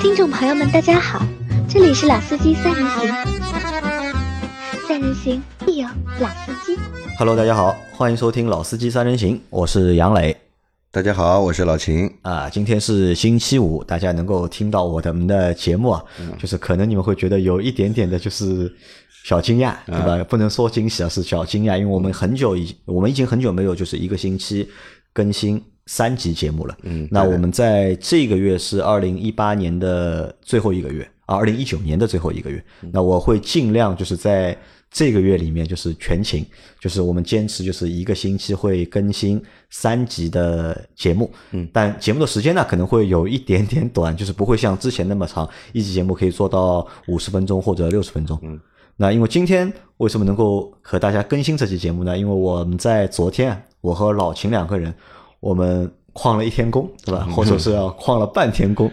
听众朋友们，大家好，这里是老司机三人行，三人行必有老司机。Hello，大家好，欢迎收听《老司机三人行》，我是杨磊大家好，我是老秦。啊。今天是星期五，大家能够听到我的们的节目啊，就是可能你们会觉得有一点点的，就是小惊讶，对吧？不能说惊喜啊，是小惊讶，因为我们很久已，我们已经很久没有就是一个星期更新三集节目了。嗯那我们在这个月是二零一八年的最后一个月啊，二零一九年的最后一个月。那我会尽量就是在这个月里面就是全勤，就是我们坚持就是一个星期会更新三集的节目。嗯，但节目的时间呢可能会有一点点短，就是不会像之前那么长，一集节目可以做到五十分钟或者六十分钟。嗯。那因为今天为什么能够和大家更新这期节目呢？因为我们在昨天啊，我和老秦两个人，我们旷了一天工，对吧？或者是要旷了半天工，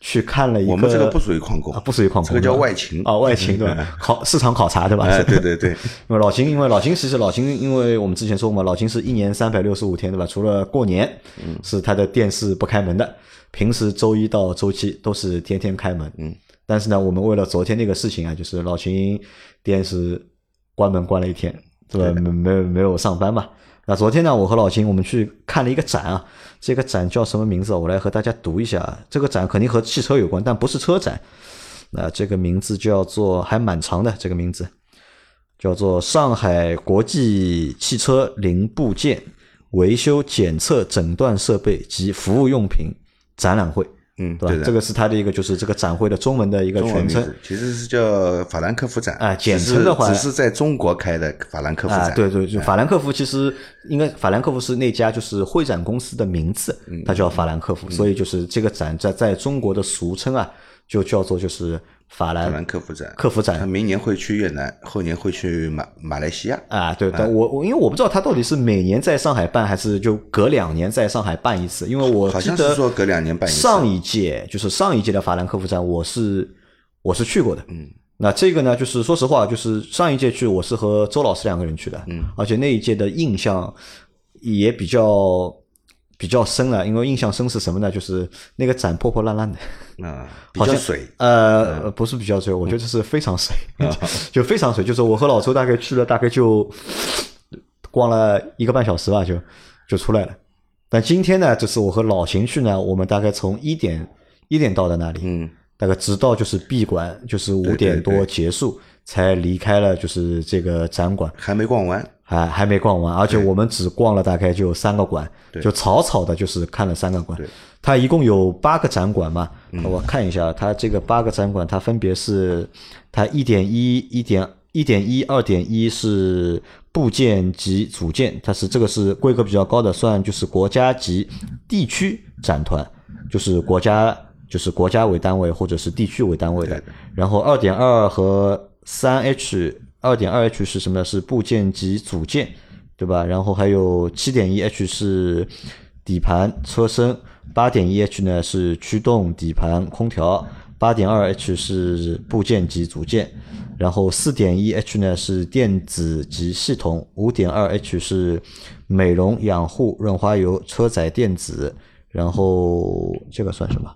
去看了一个。我们这个不属于旷工啊，不属于旷工，这个叫外勤啊，外勤对吧？考市场考察对吧？哎，对对对，因为老秦，因为老秦其实老秦，因为我们之前说过嘛，老秦是一年三百六十五天，对吧？除了过年，嗯是他的店是不开门的，平时周一到周七都是天天开门。嗯，但是呢，我们为了昨天那个事情啊，就是老秦店是关门关了一天，对吧？对没没有没有上班嘛。那昨天呢，我和老秦我们去看了一个展啊，这个展叫什么名字？我来和大家读一下。这个展肯定和汽车有关，但不是车展。那这个名字叫做还蛮长的，这个名字叫做上海国际汽车零部件维修检测诊断设备及服务用品展览会，嗯，对的。这个是它的一个就是这个展会的中文的一个全称其实是叫法兰克福展啊简称的话只是在中国开的法兰克福啊，展。对对，就法兰克福其实应该法兰克福是那家就是会展公司的名字，嗯它叫法兰克福，所以就是这个展在在中国的俗称啊，就叫做就是法法兰兰克福展，克福展他明年会去越南，后年会去马马来西亚。啊，对，但我我因为我不知道他到底是每年在上海办，还是就隔两年在上海办一次，因为我好像记得是说隔两年办一次上一届就是上一届的法兰克福展，我是我是去过的，嗯。那这个呢，就是说实话，就是上一届去我是和周老师两个人去的，嗯，而且那一届的印象也比较比较深了，因为印象深是什么呢？就是那个展破破烂烂的，啊，比 好像较水。呃，不是比较水，我觉得是非常水，就非常水。就是我和老周大概去了，大概就逛了一个半小时吧，就就出来了。但今天呢，就是我和老秦去呢，我们大概从一点一点到的那里，嗯，大概直到就是闭馆，就是五点多对结束，才离开了就是这个展馆。还没逛完。还还没逛完，而且我们只逛了大概就三个馆，就草草的，就是看了三个馆。它一共有八个展馆嘛，我看一下，它这个八个展馆，它分别是它一点一、一点一点一、二点一是部件及组件，它是这个是规格比较高的，算就是国家级地区展团，就是国家就是国家为单位或者是地区为单位的的。然后二点二和三 H，二点二 H 是什么呢？是部件及组件，对吧？然后还有七点一 H 是底盘、车身，八点一 H 呢是驱动、底盘、空调，八点二 H 是部件及组件，然后四点一 H 呢是电子及系统，五点二 H 是美容养护、润滑油、车载电子，然后这个算什么？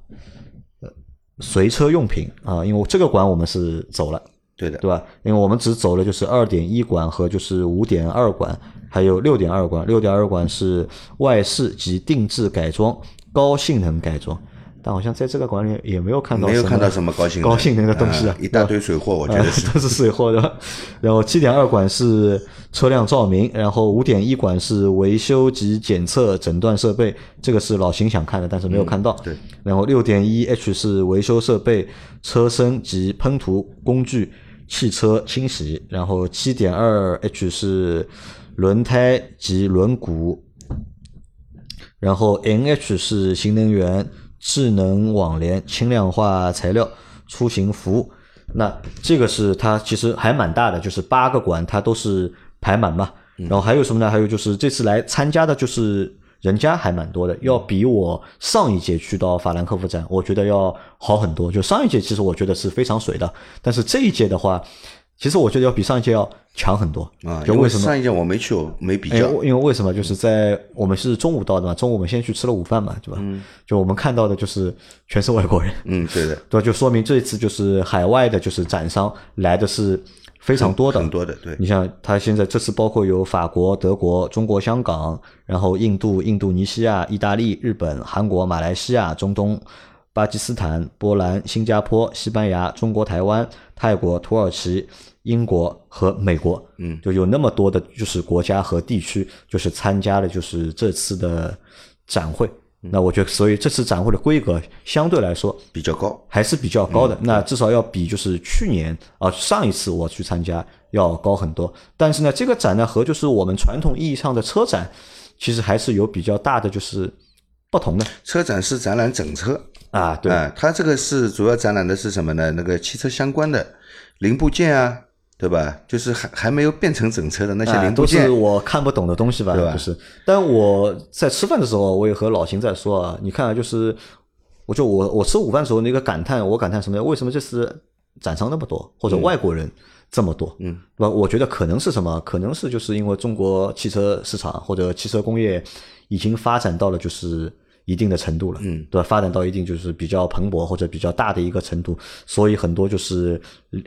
呃，随车用品啊，因为这个馆我们是走了。对的，对吧？因为我们只走了就是二点一馆和就是五点二馆，还有六点二馆。六点二馆是外饰及定制改装、高性能改装，但好像在这个馆里也没有看到没有看到什么高兴高性能的东西啊啊，一大堆水货，我觉得是。都是水货的。然后七点二馆是车辆照明，然后五点一馆是维修及检测诊断设备，这个是老秦想看的，但是没有看到。对。然后六点一 H 是维修设备、车身及喷涂工具、汽车清洗。然后七点二 H 是轮胎及轮毂。然后 NH 是新能源、智能网联、轻量化材料、出行服务。那这个是它其实还蛮大的，就是八个馆它都是排满嘛。然后还有什么呢？还有就是这次来参加的就是人家还蛮多的，要比我上一届去到法兰克福展，我觉得要好很多。就上一届其实我觉得是非常水的，但是这一届的话，其实我觉得要比上一届要强很多啊，就为什么？上一届我没去，我没比哎，较。因为为什么？就是在我们是中午到的嘛，中午我们先去吃了午饭嘛，对吧？嗯就我们看到的就是全是外国人，嗯，对的，对？就说明这一次就是海外的，就是展商来的是非常多的，很多的，对你像他现在这次包括有法国、德国、中国香港，然后印度、印度尼西亚、意大利、日本、韩国、马来西亚、中东、巴基斯坦、波兰、新加坡、西班牙、中国台湾、泰国、土耳其、英国和美国，嗯，就有那么多的就是国家和地区，就是参加了就是这次的展会。那我觉得，所以这次展会的规格相对来说比较高。还是比较高的，那至少要比就是去年啊上一次我去参加要高很多。但是呢，这个展呢和就是我们传统意义上的车展，其实还是有比较大的就是不同的车展是展览整车，啊。对，啊，它这个是主要展览的是什么呢？那个汽车相关的零部件啊，对吧？就是还还没有变成整车的那些零部件是，我看不懂的东西吧？对吧就是，但我在吃饭的时候，我也和老邢在说啊，你看啊，就是，我就我我吃午饭的时候那个感叹，我感叹什么呀？为什么这次展商那么多，或者外国人这么多？嗯，对吧？我觉得可能是什么？可能是就是因为中国汽车市场或者汽车工业已经发展到了就是。一定的程度了，嗯，对吧？发展到一定就是比较蓬勃或者比较大的一个程度，所以很多就是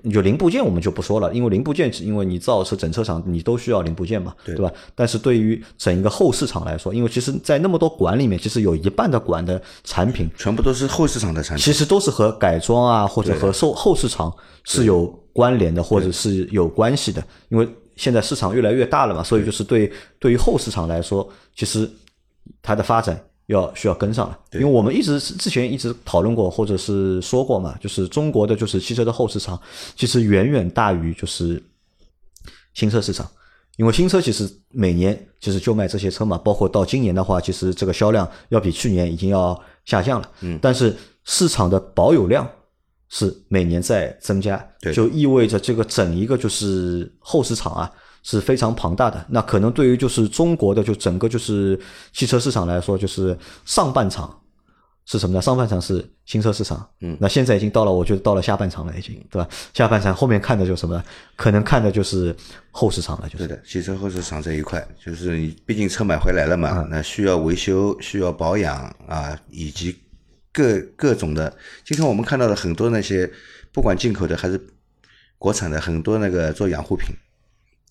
有零部件我们就不说了，因为零部件因为你造车整车厂你都需要零部件嘛，对对吧？但是对于整一个后市场来说，因为其实，在那么多馆里面，其实有一半的馆的产品全部都是后市场的产品。其实都是和改装啊，或者和售后市场是有关联的，或者是有关系的。因为现在市场越来越大了嘛，所以就是对对于后市场来说，其实它的发展要需要跟上了。因为我们一直之前一直讨论过，或者是说过嘛，就是中国的就是汽车的后市场，其实远远大于就是新车市场。因为新车其实每年其实就卖这些车嘛，包括到今年的话，其实这个销量要比去年已经要下降了。嗯但是市场的保有量是每年在增加，就意味着这个整一个就是后市场啊是非常庞大的。那可能对于就是中国的就整个就是汽车市场来说，就是上半场是什么呢？上半场是新车市场，嗯那现在已经到了，我觉得到了下半场了，已经对吧？下半场后面看的就是什么呢？可能看的就是后市场了，就是对的，汽车后市场这一块，就是你毕竟车买回来了嘛，嗯那需要维修、需要保养啊，以及各各种的。今天我们看到的很多那些，不管进口的还是国产的，很多那个做养护品，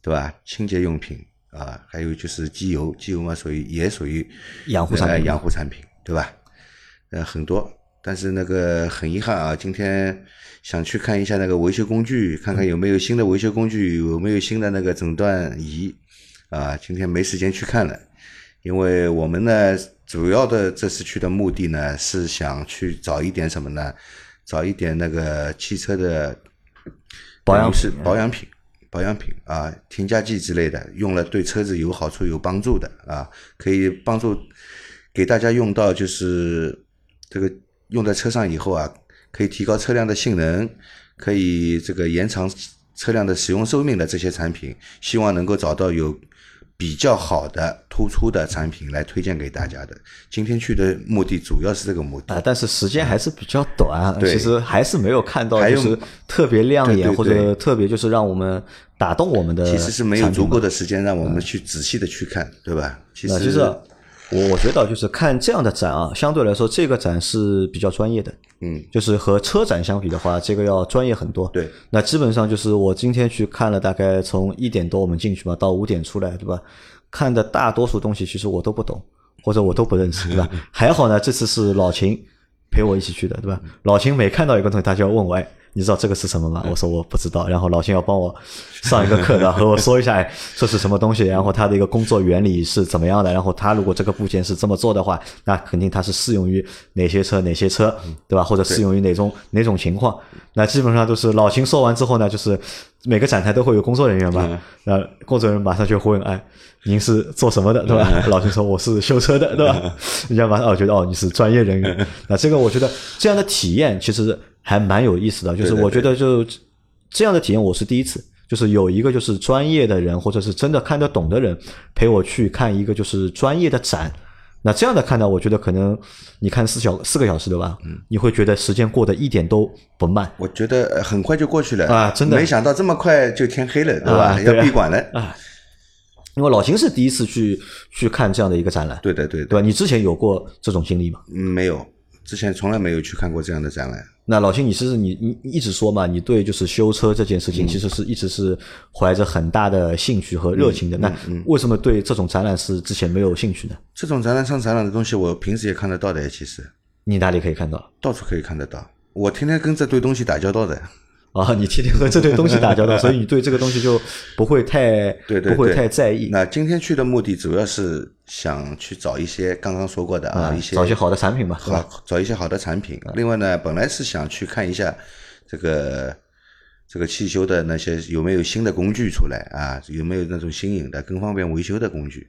对吧？清洁用品啊，还有就是机油，机油嘛属于也属于呃养护产品养护产品，对吧？呃，很多。但是那个很遗憾啊，今天想去看一下那个维修工具，看看有没有新的维修工具，有没有新的那个诊断仪啊。今天没时间去看了，因为我们呢主要的这次去的目的呢是想去找一点什么呢？找一点那个汽车的保养品保养品。保养品啊，添加剂之类的，用了对车子有好处、有帮助的啊，可以帮助给大家用到，就是这个用在车上以后啊，可以提高车辆的性能，可以这个延长车辆的使用寿命的这些产品，希望能够找到有比较好的、突出的产品来推荐给大家的。今天去的目的主要是这个目的。啊，但是时间还是比较短，对其实还是没有看到就是特别亮眼或者特别就是让我们打动我们的。其实是没有足够的时间让我们去仔细的去看，对吧？其实我我觉得就是看这样的展啊，相对来说这个展是比较专业的，嗯，就是和车展相比的话，这个要专业很多。对，那基本上就是我今天去看了，大概从一点多我们进去嘛，到五点出来，对吧？看的大多数东西其实我都不懂，或者我都不认识，对吧？还好呢，这次是老秦陪我一起去的，对吧？老秦每看到一个东西，他就要问我，哎，你知道这个是什么吗？我说我不知道，然后老秦要帮我上一个课的，和我说一下，哎，这是什么东西，然后它的一个工作原理是怎么样的，然后他如果这个部件是这么做的话，那肯定它是适用于哪些车哪些车，对吧？或者适用于哪种哪种情况？那基本上都是老秦说完之后呢，就是每个展台都会有工作人员嘛，那工作人员马上就会问，哎。您是做什么的，对吧？老秦说我是修车的，对吧？人家马上哦觉得哦你是专业人员，那这个我觉得这样的体验其实还蛮有意思的，就是我觉得就这样的体验我是第一次，就是有一个就是专业的人或者是真的看得懂的人陪我去看一个就是专业的展，那这样的看呢，我觉得可能你看四小四个小时对吧？嗯，你会觉得时间过得一点都不慢。我觉得呃很快就过去了啊真的没想到这么快就天黑了，对吧？要闭馆了啊。因为老秦是第一次去去看这样的一个展览，对的，对的，对吧？你之前有过这种经历吗？嗯没有，之前从来没有去看过这样的展览。那老秦，你是你你你一直说嘛，你对就是修车这件事嗯情，其实是一直是怀着很大的兴趣和热情的。那嗯为什么对这种展览是之前没有兴趣呢？这种展览上展览的东西，我平时也看得到的，其实你哪里可以看到？到处可以看得到。我天天跟这堆东西打交道的。啊，你天天和这堆东西打交道，所以你对这个东西就不会太 对对不会太在意那今天去的目的主要是想去找一些刚刚说过的啊，一些找一些好的产品吧？好找一些好的产品。另外呢，本来是想去看一下这个这个汽修的那些有没有新的工具出来啊，有没有那种新颖的、更方便维修的工具。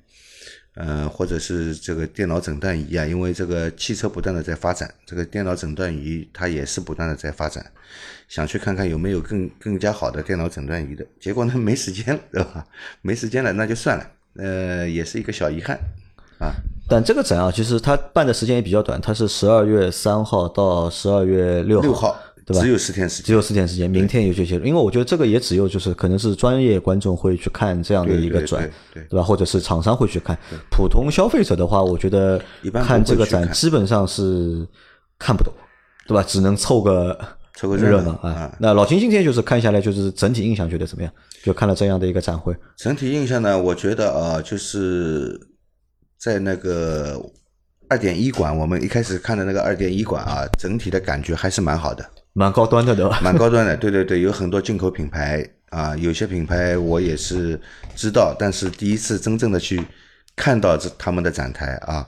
嗯、或者是这个电脑诊断仪啊，因为这个汽车不断的在发展，这个电脑诊断仪它也是不断的在发展，想去看看有没有更更加好的电脑诊断仪的。结果呢，没时间了，对吧？没时间了，那就算了，呃，也是一个小遗憾啊。但这个展啊，其实它办的时间也比较短，它是十二月三号到十二月六六号对吧？只有四天时间，只有四天时间，明天有这些，因为我觉得这个也只有就是可能是专业观众会去看这样的一个展，对吧？或者是厂商会去看，普通消费者的话，我觉得一般看这个展基本上是看不懂，对吧？只能凑个凑个热热闹啊。啊。那老秦今天就是看下来，就是整体印象觉得怎么样？就看了这样的一个展会，整体印象呢，我觉得啊，就是在那个二点一馆，我们一开始看的那个二点一馆啊，整体的感觉还是蛮好的，蛮高端的，对吧？蛮高端的。对对对，有很多进口品牌啊，有些品牌我也是知道，但是第一次真正的去看到这他们的展台啊，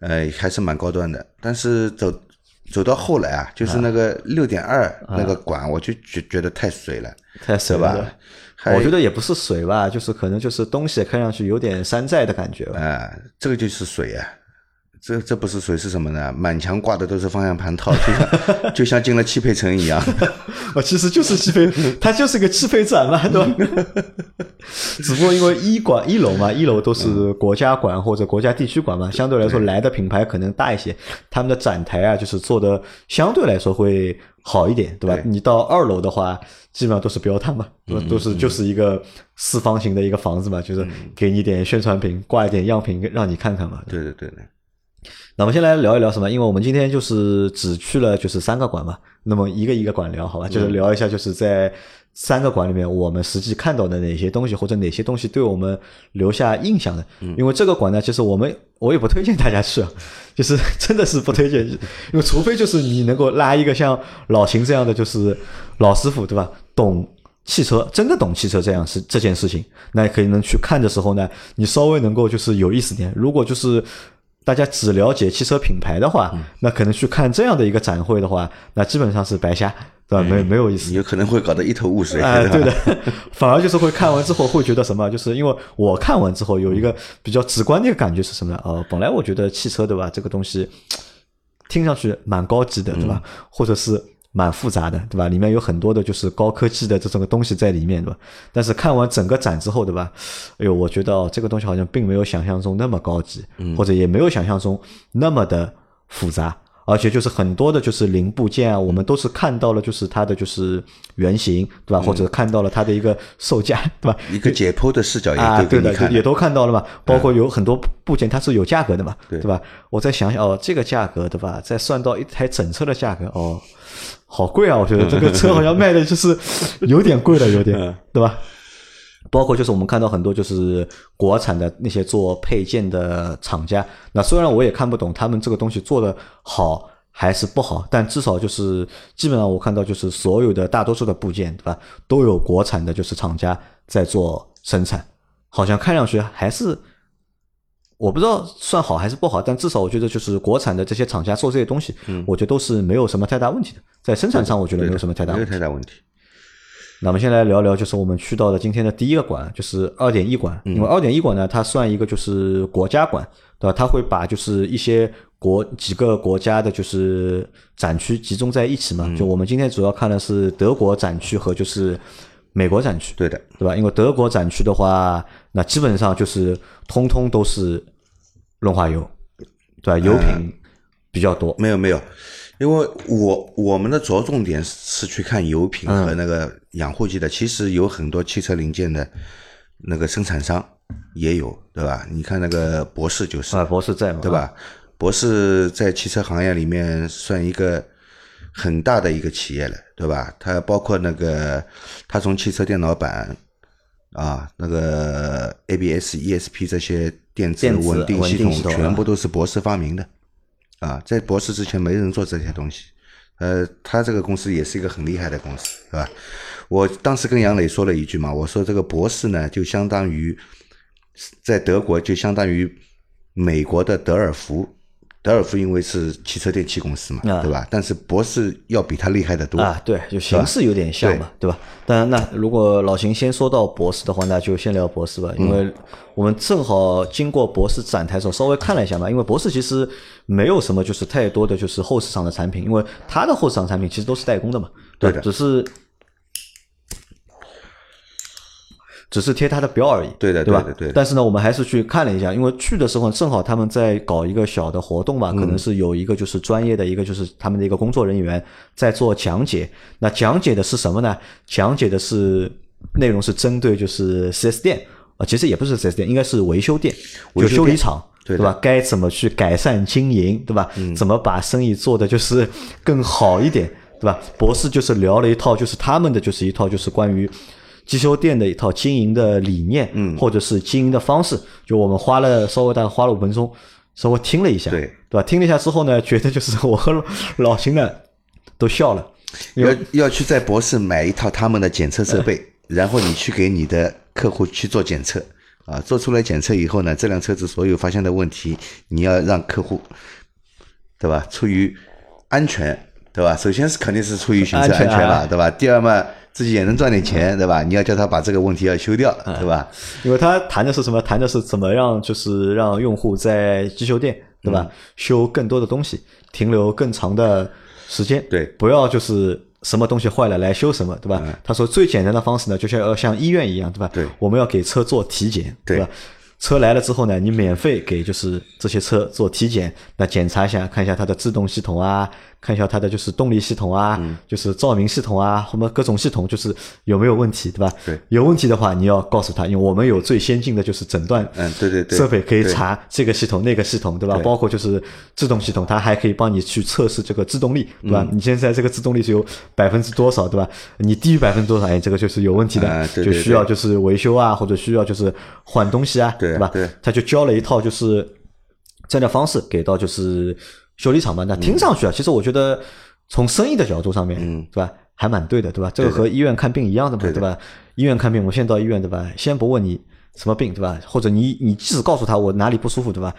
呃，还是蛮高端的。但是走走到后来啊，就是那个六点二那个馆，我就觉觉得太水了。太水吧？我觉得也不是水吧，就是可能就是东西看上去有点山寨的感觉吧。啊、这个就是水啊，这这不是水是什么呢？满墙挂的都是方向盘套，就像就像进了汽配城一样。啊，其实就是汽配，它就是个汽配展嘛，对吧？只不过因为一馆一楼嘛，一楼都是国家馆或者国家地区馆嘛，相对来说来的品牌可能大一些，他们的展台啊，就是做的相对来说会好一点，对吧？对你到二楼的话，基本上都是标摊嘛，对吧？都是就是一个四方形的一个房子嘛，就是给你点宣传品，挂一点样品让你看看嘛。对对对对，那我们先来聊一聊什么？因为我们今天就是只去了就是三个馆嘛，那么一个一个馆聊好吧，就是聊一下就是在三个馆里面我们实际看到的哪些东西，或者哪些东西对我们留下印象的。因为这个馆呢，其实我们我也不推荐大家去啊，就是 真的是不推荐，因为除非就是你能够拉一个像老秦这样的就是老师傅对吧，懂。汽车真的懂汽车这样是这件事情，那可以能去看的时候呢，你稍微能够就是有意思点。如果就是大家只了解汽车品牌的话，那可能去看这样的一个展会的话，那基本上是白瞎，对吧？没没有意思。有可能会搞得一头雾水。哎，对的，反而就是会看完之后会觉得什么？就是因为我看完之后有一个比较直观的一个感觉是什么呢？呃，本来我觉得汽车对吧，这个东西听上去蛮高级的，对吧？或者是蛮复杂的，对吧？里面有很多的就是高科技的这种东西在里面，对吧？但是看完整个展之后，对吧？哎呦，我觉得哦这个东西好像并没有想象中那么高级，或者也没有想象中那么的复杂。而且就是很多的，就是零部件啊，我们都是看到了，就是它的就是原型，对吧？或者看到了它的一个售价，对吧？一个解剖的视角啊，对的，也都给你看也都看到了嘛。包括有很多部件它是有价格的嘛，对对吧？我再想想哦，这个价格对吧？再算到一台整车的价格哦，好贵啊！我觉得这个车好像卖的就是有点贵了，有点嗯对吧？包括就是我们看到很多就是国产的那些做配件的厂家，那虽然我也看不懂他们这个东西做的好还是不好，但至少就是基本上我看到就是所有的大多数的部件，对吧，都有国产的就是厂家在做生产，好像看上去还是。我不知道算好还是不好，但至少我觉得就是国产的这些厂家做这些东西，嗯我觉得都是没有什么太大问题的，在生产上我觉得没有什么太大问题。有太大问题。那我们先来聊聊，就是我们去到的今天的第一个馆，就是二点一馆。因为二点一馆呢，它算一个就是国家馆，对吧？它会把就是一些国几个国家的就是展区集中在一起嘛。就我们今天主要看的是德国展区和就是美国展区，对的，对吧？因为德国展区的话，那基本上就是通通都是润滑油，对吧？油品比较多。没有没有，因为我我们的着重点是去看油品嗯和那个养护剂的。其实有很多汽车零件的那个生产商也有，对吧？你看那个博士就是，啊，博士在嘛，对吧？博士在汽车行业里面算一个很大的一个企业了，对吧？它包括那个，它从汽车电脑板啊，那个 ABS、ESP 这些电子稳定系统全部都是博士发明的啊，在博士之前没人做这些东西。呃，他这个公司也是一个很厉害的公司，是吧？我当时跟杨磊说了一句嘛，我说这个博士呢，就相当于在德国就相当于美国的德尔福，德尔福因为是汽车电器公司嘛，啊对吧？但是博士要比他厉害的多啊，对，就形式有点像嘛，对吧？当然，那如果老邢先说到博士的话，那就先聊博士吧，因为我们正好经过博士展台的时候稍微看了一下嘛，因为博士其实没有什么就是太多的就是后市场的产品，因为它的后市场产品其实都是代工的嘛，对的只是。只是贴他的标而已，对的对吧？对的对的但是呢，我们还是去看了一下，因为去的时候正好他们在搞一个小的活动嘛，可能是有一个就是专业的一个就是他们的一个工作人员在做讲解。那讲解的是什么呢？讲解的是内容是针对就是 4S 店啊，其实也不是 4S 店，应该是维修店，就维修店修理厂。对吧？该怎么去改善经营，对吧？怎么把生意做的就是更好一点，对吧？博士就是聊了一套，就是他们的就是一套就是关于机修店的一套经营的理念，嗯，或者是经营的方式。就我们花了稍微大概花了五分钟，稍微听了一下，对对吧？听了一下之后呢，觉得就是我和老老邢呢都笑了，要要去在博士买一套他们的检测设备，然后你去给你的客户去做检测啊，做出来检测以后呢，这辆车子所有发现的问题，你要让客户，对吧？出于安全，对吧？首先是肯定是出于行车安全嘛，啊对吧？第二嘛，自己也能赚点钱，对吧？你要叫他把这个问题要修掉，对吧？因为他谈的是什么？谈的是怎么让，就是让用户在机修店，对吧？修更多的东西，停留更长的时间，对不要就是什么东西坏了来修什么，对吧？他说最简单的方式呢，就像要像医院一样，对吧？对我们要给车做体检，对吧？车来了之后呢，你免费给就是这些车做体检，那检查一下，看一下它的制动系统啊，看一下它的就是动力系统啊，嗯就是照明系统啊，什么各种系统就是有没有问题，对吧？对有问题的话，你要告诉他，因为我们有最先进的就是诊断嗯对对对设备可以查这个系统那个系统，对吧？对包括就是制动系统，它还可以帮你去测试这个制动力，对嗯吧？你现在这个制动力是有百分之多少，对吧？你低于百分之多少，哎，这个就是有问题的，啊对对就需要就是维修啊，或者需要就是换东西啊，吧？对对他就教了一套就是这样的方式给到就是修理厂嘛。那听上去啊，其实我觉得从生意的角度上面，嗯对吧，还蛮对的，对吧？这个和医院看病一样的嘛，对吧？医院看病，我现在到医院，对吧？先不问你什么病，对吧？或者你你即使告诉他我哪里不舒服，对吧？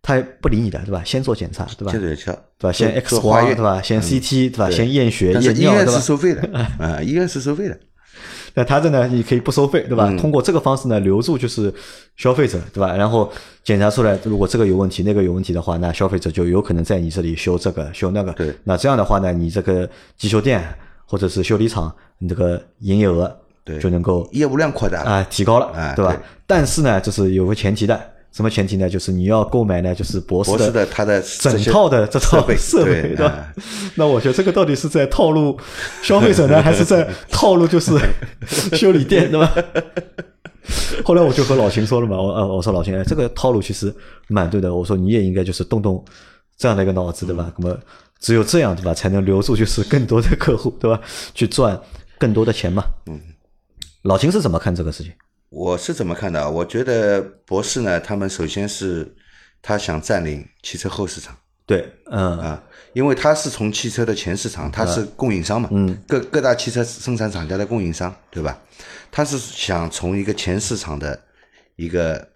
他也不理你的，对吧？先做检查，对吧？对吧？先 X 光，对吧？先 CT，对吧？先验血、验尿，对吧医院是？收费的啊，医院是收费的。那他这呢，你可以不收费，对吧？嗯通过这个方式呢，留住就是消费者，对吧？然后检查出来，如果这个有问题，那个有问题的话，那消费者就有可能在你这里修这个修那个。对那这样的话呢，你这个机修店或者是修理厂，你这个营业额对就能够业务量扩大了啊、提高了，啊对吧？对但是呢，就是有个前提的，什么前提呢？就是你要购买呢，就是博士博士的他的整套的这套设备对 对吧？那我觉得这个到底是在套路消费者呢，还是在套路就是 修理店，对吧？后来我就和老秦说了嘛，我呃我说老秦，哎，这个套路其实蛮对的。我说你也应该就是动动这样的一个脑子，对吧？那么只有这样，对吧，才能留住就是更多的客户，对吧？去赚更多的钱嘛。嗯，老秦是怎么看这个事情？我是怎么看的啊？我觉得博士呢，他们首先是他想占领汽车后市场对，嗯啊，因为他是从汽车的前市场，他是供应商嘛，嗯，各各大汽车生产厂家的供应商，对吧？他是想从一个前市场的一个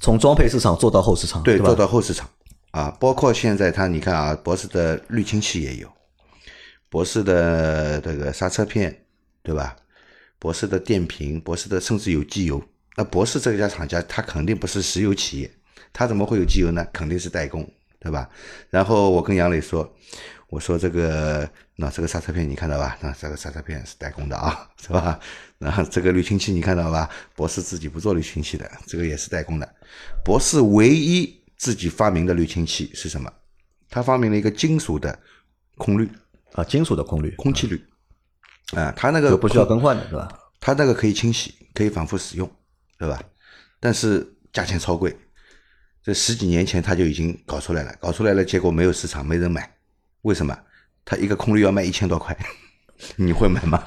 从装配市场做到后市场，吧？对做到后市场啊，包括现在他你看啊，博士的滤清器也有，博士的这个刹车片，对吧？博士的电瓶，博士的甚至有机油。那博士这家厂家，它肯定不是石油企业，它怎么会有机油呢？肯定是代工，对吧？然后我跟杨磊说，我说这个那这个刹车片你看到吧？那这个刹车片是代工的啊，是吧？然后这个滤清器你看到吧？博士自己不做滤清器的，这个也是代工的。博士唯一自己发明的滤清器是什么？他发明了一个金属的空滤，啊，金属的空滤，空气滤。啊，它那个不需要更换的，是吧？它那个可以清洗，可以反复使用，对吧？但是价钱超贵，这十几年前他就已经搞出来了，搞出来了，结果没有市场，没人买，为什么？它一个空滤要卖一千多块，你会买吗？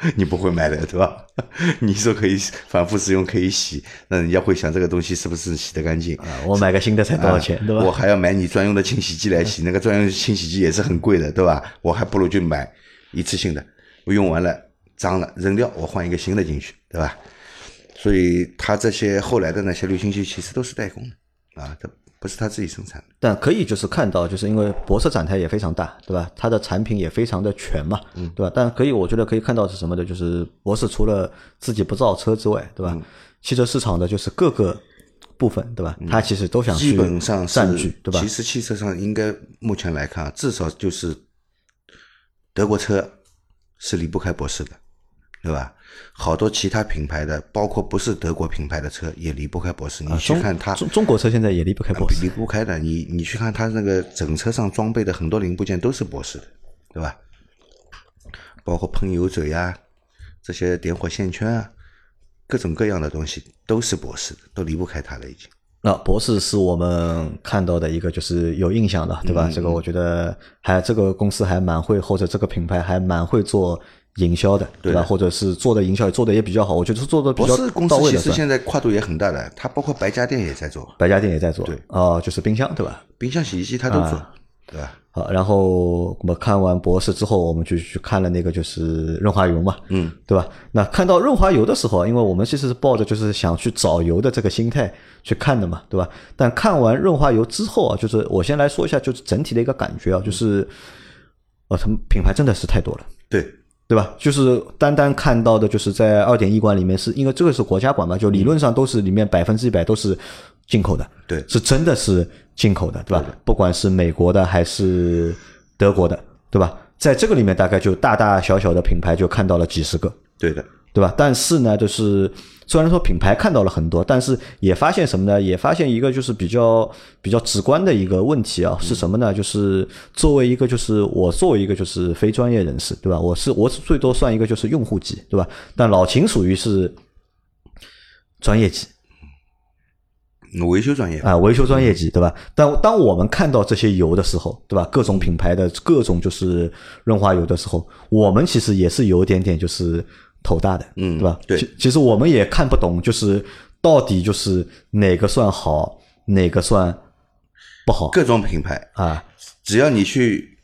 你不会买的，对吧？你说可以反复使用，可以洗，那人家会想这个东西是不是洗得干净？啊，我买个新的才多少钱，对吧？我还要买你专用的清洗剂来洗，那个专用清洗剂也是很贵的，对吧？我还不如就买一次性的，我用完了脏了扔掉，我换一个新的进去，对吧？所以他这些后来的那些滤清器其实都是代工的啊，它不是他自己生产的。但可以就是看到，就是因为博士展台也非常大，对吧？它的产品也非常的全嘛，嗯对吧？但可以，我觉得可以看到是什么的，就是博士除了自己不造车之外，对吧？嗯汽车市场的就是各个部分，对吧？它其实都想去基本上占据，对吧其？实汽车上应该目前来看啊，至少就是德国车是离不开博士的，对吧？好多其他品牌的，包括不是德国品牌的车也离不开博士。你去看它，中中国车现在也离不开博士离不开的。你你去看它那个整车上装备的很多零部件都是博士的，对吧？包括喷油嘴呀、这些点火线圈啊，各种各样的东西都是博士的，都离不开它了已经。那博士是我们看到的一个就是有印象的，对嗯吧？这个我觉得还这个公司还蛮会，或者这个品牌还蛮会做营销的，对吧？或者是做的营销也做的也比较好，我觉得是做的比较博士公到位的。公司其实现在跨度也很大的，它包括白家电也在做，白家电也在做，对哦，就是冰箱，对吧？冰箱、洗衣机它都做，啊对吧？好，然后我们看完博士之后，我们就去看了那个就是润滑油嘛，嗯，对吧？那看到润滑油的时候，因为我们其实是抱着就是想去找油的这个心态去看的嘛，对吧？但看完润滑油之后啊，就是我先来说一下，就是整体的一个感觉啊，就是，呃，他们品牌真的是太多了。对，对吧？就是单单看到的，就是在二点一馆里面是，因为这个是国家管嘛，就理论上都是里面百分之一百都是进口的，对是真的是进口的，对吧？不管是美国的还是德国的，对吧？在这个里面大概就大大小小的品牌就看到了几十个，对的，对吧？但是呢，就是虽然说品牌看到了很多，但是也发现什么呢？也发现一个就是比较比较直观的一个问题啊，是什么呢？就是作为一个就是我作为一个就是非专业人士，对吧？我是我是最多算一个就是用户级，对吧？但老秦属于是专业级维修专业，啊，维修专业级，对吧？但当我们看到这些油的时候，对吧？各种品牌的各种就是润滑油的时候，我们其实也是有点点就是头大的，嗯对吧？对其其实我们也看不懂，就是到底就是哪个算好，哪个算不好各种品牌，啊？只要你去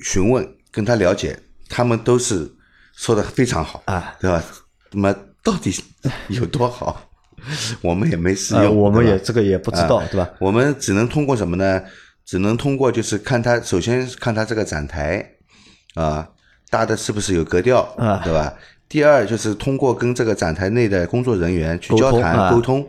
询问跟他了解，他们都是说的非常好啊，对吧？那么到底有多好，我们也没试呃，用，我们也这个也不知道，对吧？我们只能通过什么呢？只能通过就是看它，首先看它这个展台啊，搭的是不是有格调，啊对吧？第二就是通过跟这个展台内的工作人员去交谈沟通，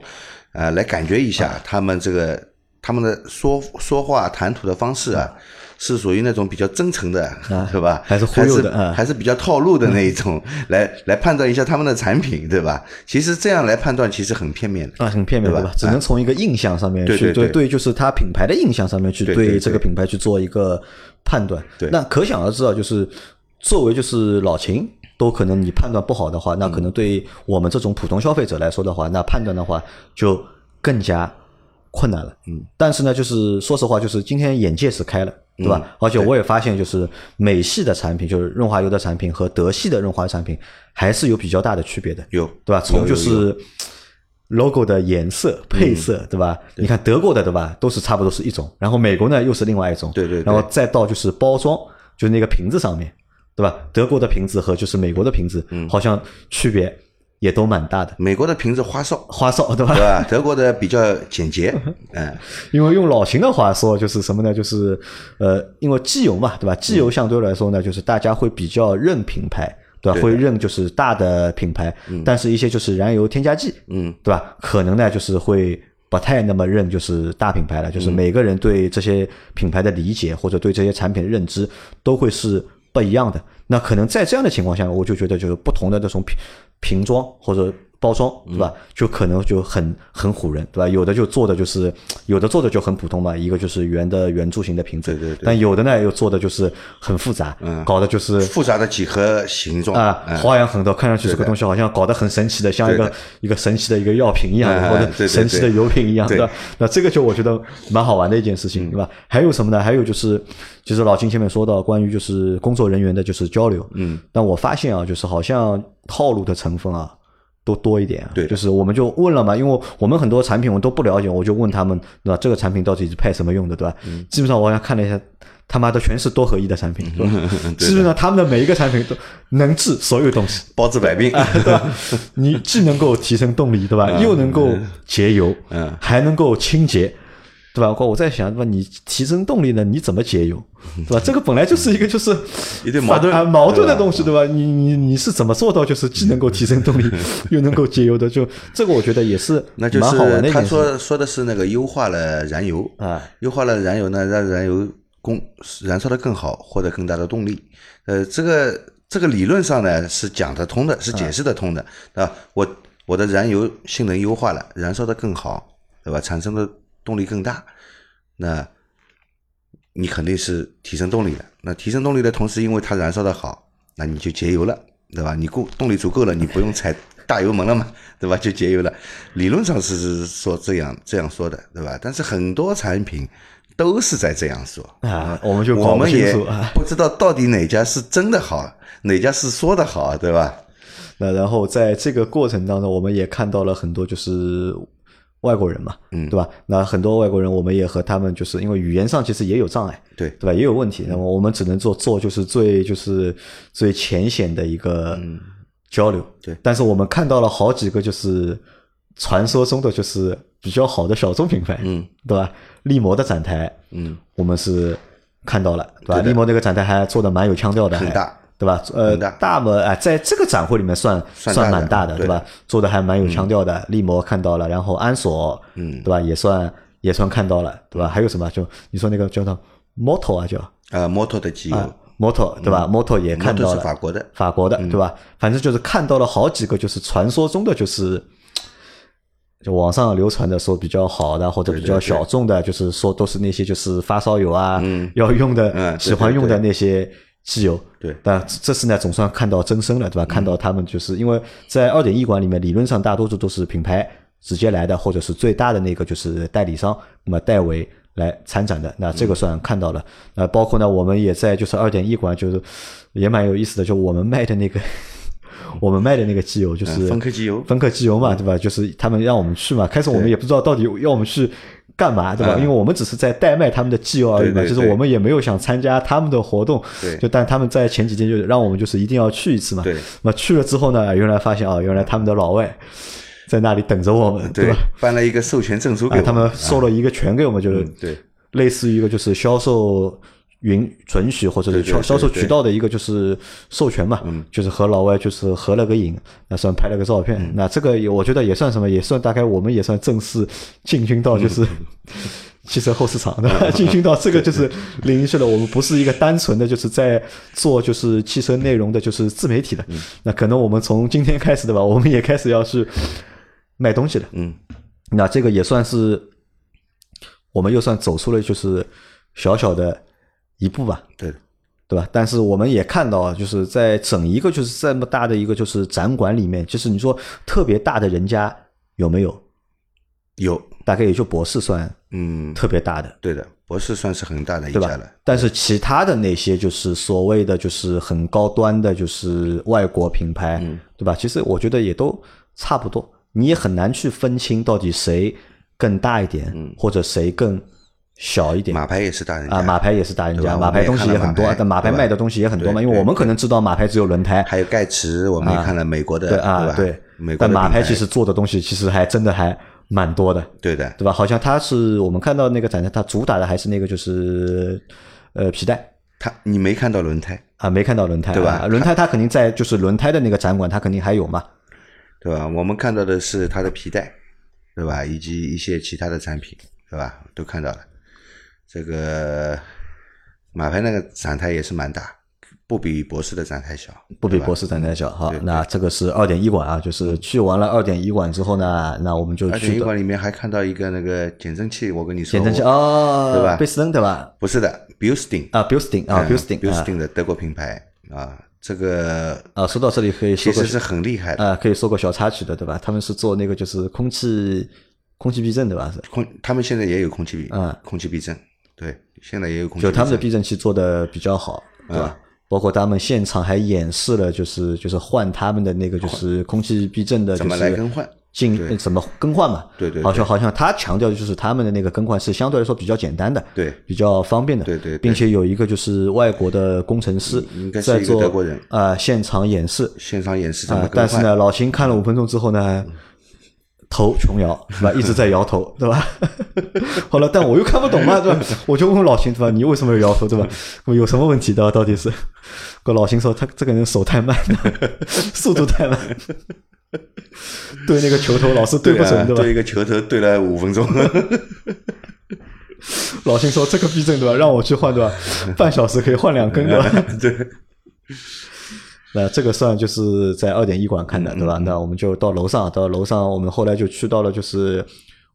啊，来感觉一下他们这个他们的说说话谈吐的方式啊，是属于那种比较真诚的，是吧？啊还是忽悠的啊还是比较套路的那一种，来来判断一下他们的产品，对吧？其实这样来判断其实很片面的啊，很片面对吧？只能从一个印象上面去对对对对，就是它品牌的印象上面去对这个品牌去做一个判断。对那可想而知啊，就是作为就是老秦。都可能你判断不好的话，那可能对我们这种普通消费者来说的话，那判断的话就更加困难了。嗯，但是呢，就是说实话，就是今天眼界是开了，对吧？嗯而且我也发现，就是美系的产品，就是润滑油的产品和德系的润滑产品还是有比较大的区别的。有对吧？从就是 logo 的颜色、配色，嗯对吧？你看德国的，对吧？都是差不多是一种，然后美国呢又是另外一种，对对对然后再到就是包装，就是那个瓶子上面，对吧？德国的瓶子和就是美国的瓶子，嗯好像区别也都蛮大的。美国的瓶子花哨，花哨，对吧？对吧？德国的比较简洁，嗯，因为用老秦的话说，就是什么呢？就是呃，因为机油嘛，对吧？机油相对来说呢，就是大家会比较认品牌，对吧？会认就是大的品牌，但是一些就是燃油添加剂，嗯，对吧？可能呢就是会不太那么认就是大品牌了，就是每个人对这些品牌的理解或者对这些产品的认知都会是不一样的。那可能在这样的情况下，我就觉得就是不同的这种瓶瓶装或者包装，对吧？就可能就很很唬人，对吧？有的就做的就是，有的做的就很普通嘛，一个就是圆的圆柱形的瓶子，对对对但有的呢又做的就是很复杂，嗯搞的就是复杂的几何形状啊，嗯花样很多，看上去这个东西好像搞得很神奇的，像一个一个神奇的一个药品一样或者神奇的油品一样，对对吧？那这个就我觉得蛮好玩的一件事情，对吧？还有什么呢？还有就是，就是老金前面说到关于就是工作人员的就是交流，嗯，但我发现啊，就是好像套路的成分啊。都多一点啊，对就是我们就问了嘛，因为我们很多产品我都不了解，我就问他们，对吧？这个产品到底是派什么用的，对吧？嗯基本上我好像看了一下，他妈的全是多合一的产品，对吧？对基本上他们的每一个产品都能治所有东西，包治百病，对吧？你既能够提升动力，对吧？又能够节油，嗯还能够清洁，对吧？我在想，对吧？你提升动力呢，你怎么节油，对吧？这个本来就是一个就是 一对矛盾啊矛盾的东西，对吧？你你你是怎么做到就是既能够提升动力，又能够节油的？就这个，我觉得也是那就蛮好玩是他说说的是那个优化了燃油啊，优化了燃油呢，让燃油供燃烧的更好，获得更大的动力。呃，这个这个理论上呢是讲得通的，是解释得通的，啊，我我的燃油性能优化了，燃烧的更好，对吧？产生的动力更大，那你肯定是提升动力的。那提升动力的同时，因为它燃烧的好，那你就节油了，对吧？你够动力足够了，你不用踩大油门了嘛，对吧？就节油了。理论上是说这样这样说的，对吧？但是很多产品都是在这样说啊，我们就我们也。不知道到底哪家是真的好，哪家是说的好，对吧？那然后在这个过程当中，我们也看到了很多就是外国人嘛，嗯对吧？那很多外国人，我们也和他们就是因为语言上其实也有障碍，对对吧？也有问题，那么我们只能做做就是最就是最浅显的一个交流，嗯对但是我们看到了好几个就是传说中的就是比较好的小众品牌，嗯，对吧？力摩的展台，嗯，我们是看到了，对吧？对的力摩那个展台还做的蛮有腔调的，还很大。对吧？呃大，大嘛，哎，在这个展会里面算算蛮大的，对吧？做的还蛮有腔调的。力摩看到了，然后安索，嗯对吧？也算也算看到了，对吧？还有什么？就你说那个叫做 Moto 啊，叫呃，摩托的机油，啊 Moto 对吧？Moto 也看到了，是法国的，法国的，对吧？反正就是看到了好几个，就是传说中的，就是就网上流传的说比较好的或者比较小众的，就是说都是那些就是发烧友啊要用的、嗯喜欢用的那些机油。对但这次呢，总算看到真身了，对吧？看到他们就是因为在二点一馆里面，理论上大多数都是品牌直接来的，或者是最大的那个就是代理商，那么代为来参展的。那这个算看到了。那包括呢，我们也在就是二点一馆，就是也蛮有意思的，就我们卖的那个。我们卖的那个机油就是嗯芬克机油芬克机油嘛，对吧？就是他们让我们去嘛，开始我们也不知道到底要我们去干嘛，对吧？嗯。因为我们只是在代卖他们的机油而已嘛，就是我们也没有想参加他们的活动，对就但他们在前几天就让我们就是一定要去一次嘛，对。那去了之后呢，原来发现啊，原来他们的老外在那里等着我们，对吧？，办了一个授权证书给啊，他们收了一个权给我们，就是嗯对。类似于一个就是销售允准许或者是销销售渠道的一个就是授权嘛，就是和老外就是合了个影，那算拍了个照片，嗯。那这个也我觉得也算什么，也算大概我们也算正式进军到就是。汽车后市场的 进军到这个就是领域去了，我们不是一个单纯的就是在做就是汽车内容的就是自媒体的，嗯。那可能我们从今天开始对吧，我们也开始要去卖东西了，嗯，那这个也算是我们又算走出了就是小小的一步吧，对的，对吧？但是我们也看到啊，就是在整一个就是这么大的一个就是展馆里面，就是你说特别大的人家有没有？有，大概也就博士算嗯，特别大的，对的，博士算是很大的一家了，？但是其他的那些就是所谓的就是很高端的，就是外国品牌，嗯对吧？其实我觉得也都差不多，你也很难去分清到底谁更大一点，或者谁更小一点。嗯马牌也是大人家。啊，马牌也是大人家，马牌东西也很多但马牌卖的东西也很多嘛，因为我们可能知道马牌只有轮胎，还有盖茨，我们也看了美国的，对啊，对，美国但的马牌其实做的东西其实还真的还蛮多的，对的，对吧？好像它是我们看到那个展台，它主打的还是那个就是呃皮带。它你没看到轮胎，啊，没看到轮胎，对吧？啊轮胎它肯定在就是轮胎的那个展馆，它肯定还有嘛，对吧？我们看到的是它的皮带，对吧？以及一些其他的产品，对吧？都看到了。这个马牌那个展台也是蛮大，不比博士的展台小，不比博士展台小哈。那这个是二点一馆啊，就是去完了二点一馆之后呢，那我们就去到一馆里面还看到一个那个减震器，我跟你说，减震器哦，对吧贝斯登对吧？不是的 b i l s t i n 啊 b i l s t i n 啊 b i l s t i 嗯 b i l s n t i n 的德国品牌啊，这个啊，说到这里可以说其实是很厉害的。啊，可以说个小插曲的对吧？他们是做那个就是空气空气避震对吧？是空，他们现在也有空气避，啊空气避震，对，现在也有空气就他们的避避震器做的比较好，对吧？包括他们现场还演示了，就是就是换他们的那个就是空气避震的，震怎么来更换？进怎么更换嘛？对对对好像好像他强调的就是他们的那个更换是相对来说比较简单的，对比较方便的，对对对并且有一个就是外国的工程师应该是一个在做德国人啊现场演示现场演示怎啊？但是呢，老秦看了五分钟之后呢。头琼摇是吧？一直在摇头，对吧？好了，但我又看不懂嘛，对吧？我就问老秦，对吧？你为什么要摇头，对吧？有什么问题的？到底是？跟老秦说，他这个人手太慢了，速度太慢，对那个球头老是对不啊准，对吧？对一个球头对了五分钟，老秦说这个避震对吧？让我去换对吧？半小时可以换两根对吧？对，那这个算就是在二点一馆看的对吧？那我们就到楼上，到楼上我们后来就去到了就是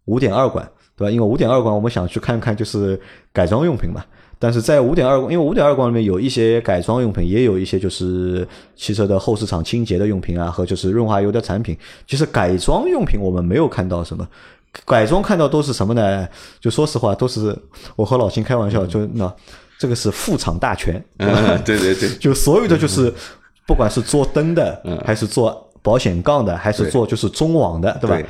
五点二馆对吧？因为五点二馆我们想去看看就是改装用品嘛。但是在五点二馆，因为五点二馆里面有一些改装用品，也有一些就是汽车的后市场清洁的用品啊，和就是润滑油的产品。其实改装用品我们没有看到什么，改装看到都是什么呢？就说实话，都是我和老秦开玩笑，就那这个是副厂大全，嗯，对对对，就所有的就是不管是做灯的，还是做保险杠的，还是做就是中网的，对吧？对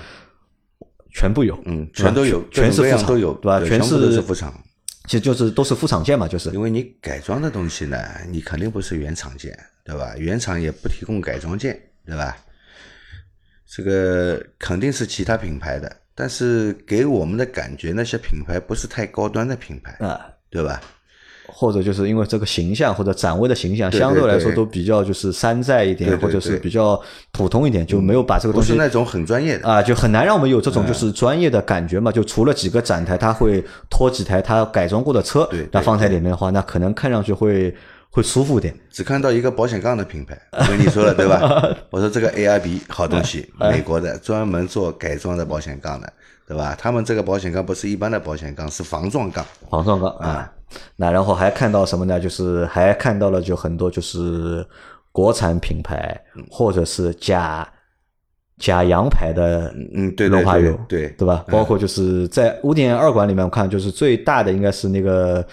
全部有，嗯，全都有，全是副厂对吧？全是副厂。其实就是都是副厂件嘛，就是因为你改装的东西呢，你肯定不是原厂件，对吧？原厂也不提供改装件，对吧？这个肯定是其他品牌的，但是给我们的感觉，那些品牌不是太高端的品牌，啊。对吧？或者就是因为这个形象或者展位的形象，相对来说都比较就是山寨一点，或者是比较普通一点，就没有把这个东西是那种很专业的。啊，就很难让我们有这种就是专业的感觉嘛。就除了几个展台，他会拖几台他改装过的车那放在里面的话，那可能看上去会会舒服点。只看到一个保险杠的品牌，我跟你说了对吧？我说这个 ARB 好东西，哎美国的专门做改装的保险杠的，对吧？他们这个保险杠不是一般的保险杠，是防撞杠。防撞杠啊。那然后还看到什么呢？就是还看到了就很多就是国产品牌或者是假假洋牌的嗯，对对润滑油，对对吧？包括就是在五点二馆里面，我看就是最大的应该是那个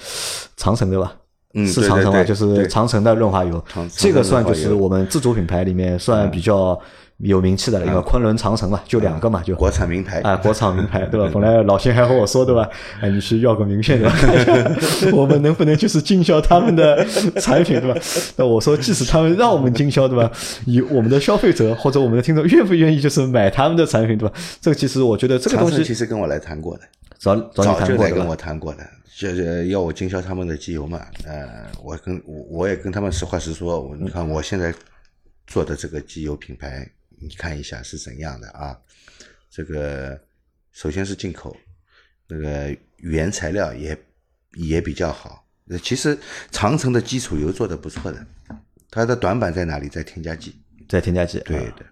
长城对吧？嗯是长城吧？就是长城的润滑油长，这个算就是我们自主品牌里面算比较有名气的了，因为昆仑、长城嘛，就两个嘛，就国产名牌啊，国产名牌对吧？本来老秦还和我说对吧？哎，你去要个名片对吧？我们能不能就是经销他们的产品对吧？那我说，即使他们让我们经销对吧？以我们的消费者或者我们的听众愿不愿意就是买他们的产品对吧？这个其实我觉得这个东西其实跟我来谈过的，早早你谈过对吧就来跟我？谈过的，就是要我经销他们的机油嘛。呃，我跟我我也跟他们实话实说，我你看我现在做的这个机油品牌，你看一下是怎样的啊？这个首先是进口，那个原材料也也比较好。那其实长城的基础油做的不错的，它的短板在哪里？在添加剂。在添加剂对啊的，